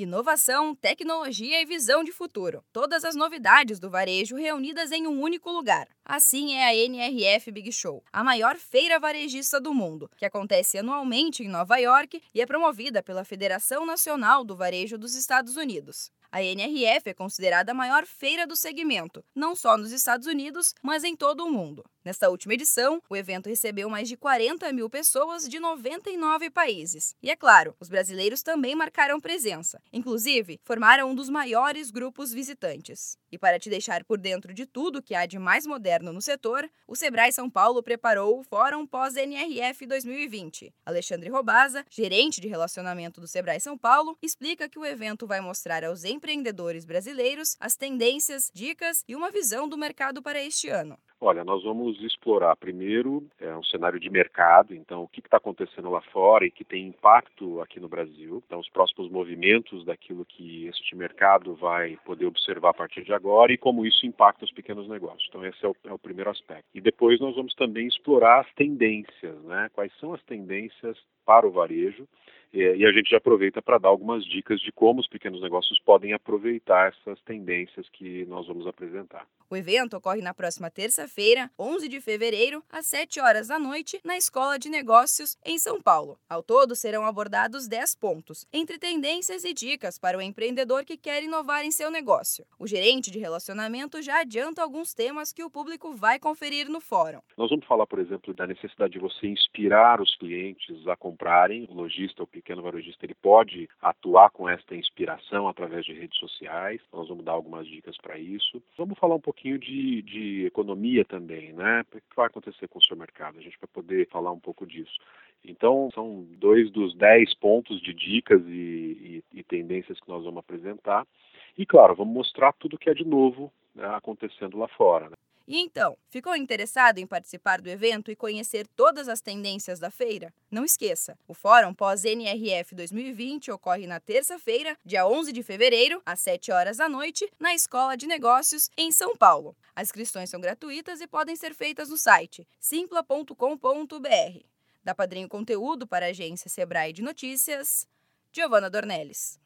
Inovação, tecnologia e visão de futuro. Todas as novidades do varejo reunidas em um único lugar. Assim é a NRF Big Show, a maior feira varejista do mundo, que acontece anualmente em Nova York e é promovida pela Federação Nacional do Varejo dos Estados Unidos. A NRF é considerada a maior feira do segmento, não só nos Estados Unidos, mas em todo o mundo. Nesta última edição, o evento recebeu mais de 40 mil pessoas de 99 países. E é claro, os brasileiros também marcaram presença. Inclusive, formaram um dos maiores grupos visitantes. E para te deixar por dentro de tudo que há de mais moderno no setor, o Sebrae São Paulo preparou o Fórum Pós-NRF 2020. Alexandre Robaza, gerente de relacionamento do Sebrae São Paulo, explica que o evento vai mostrar aos empreendedores brasileiros as tendências, dicas e uma visão do mercado para este ano. Olha, nós vamos explorar primeiro é, um cenário de mercado, então o que está acontecendo lá fora e que tem impacto aqui no Brasil, então os próximos movimentos daquilo que este mercado vai poder observar a partir de agora e como isso impacta os pequenos negócios. Então esse é o, é o primeiro aspecto. E depois nós vamos também explorar as tendências, né? Quais são as tendências para o varejo e a gente já aproveita para dar algumas dicas de como os pequenos negócios podem aproveitar essas tendências que nós vamos apresentar. O evento ocorre na próxima terça-feira, 11 de fevereiro, às 7 horas da noite, na Escola de Negócios, em São Paulo. Ao todo, serão abordados 10 pontos, entre tendências e dicas para o empreendedor que quer inovar em seu negócio. O gerente de relacionamento já adianta alguns temas que o público vai conferir no fórum. Nós vamos falar, por exemplo, da necessidade de você inspirar os clientes a comprarem. O lojista, o pequeno varejista, ele pode atuar com esta inspiração através de redes sociais. Nós vamos dar algumas dicas para isso. Vamos falar um pouquinho de, de economia também, né? O que vai acontecer com o seu mercado? A gente vai poder falar um pouco disso. Então, são dois dos dez pontos de dicas e, e, e tendências que nós vamos apresentar. E, claro, vamos mostrar tudo que é de novo né, acontecendo lá fora. Né? E então, ficou interessado em participar do evento e conhecer todas as tendências da feira? Não esqueça, o Fórum Pós-NRF 2020 ocorre na terça-feira, dia 11 de fevereiro, às 7 horas da noite, na Escola de Negócios, em São Paulo. As inscrições são gratuitas e podem ser feitas no site simpla.com.br. Da Padrinho Conteúdo para a agência Sebrae de Notícias, Giovana Dornelles.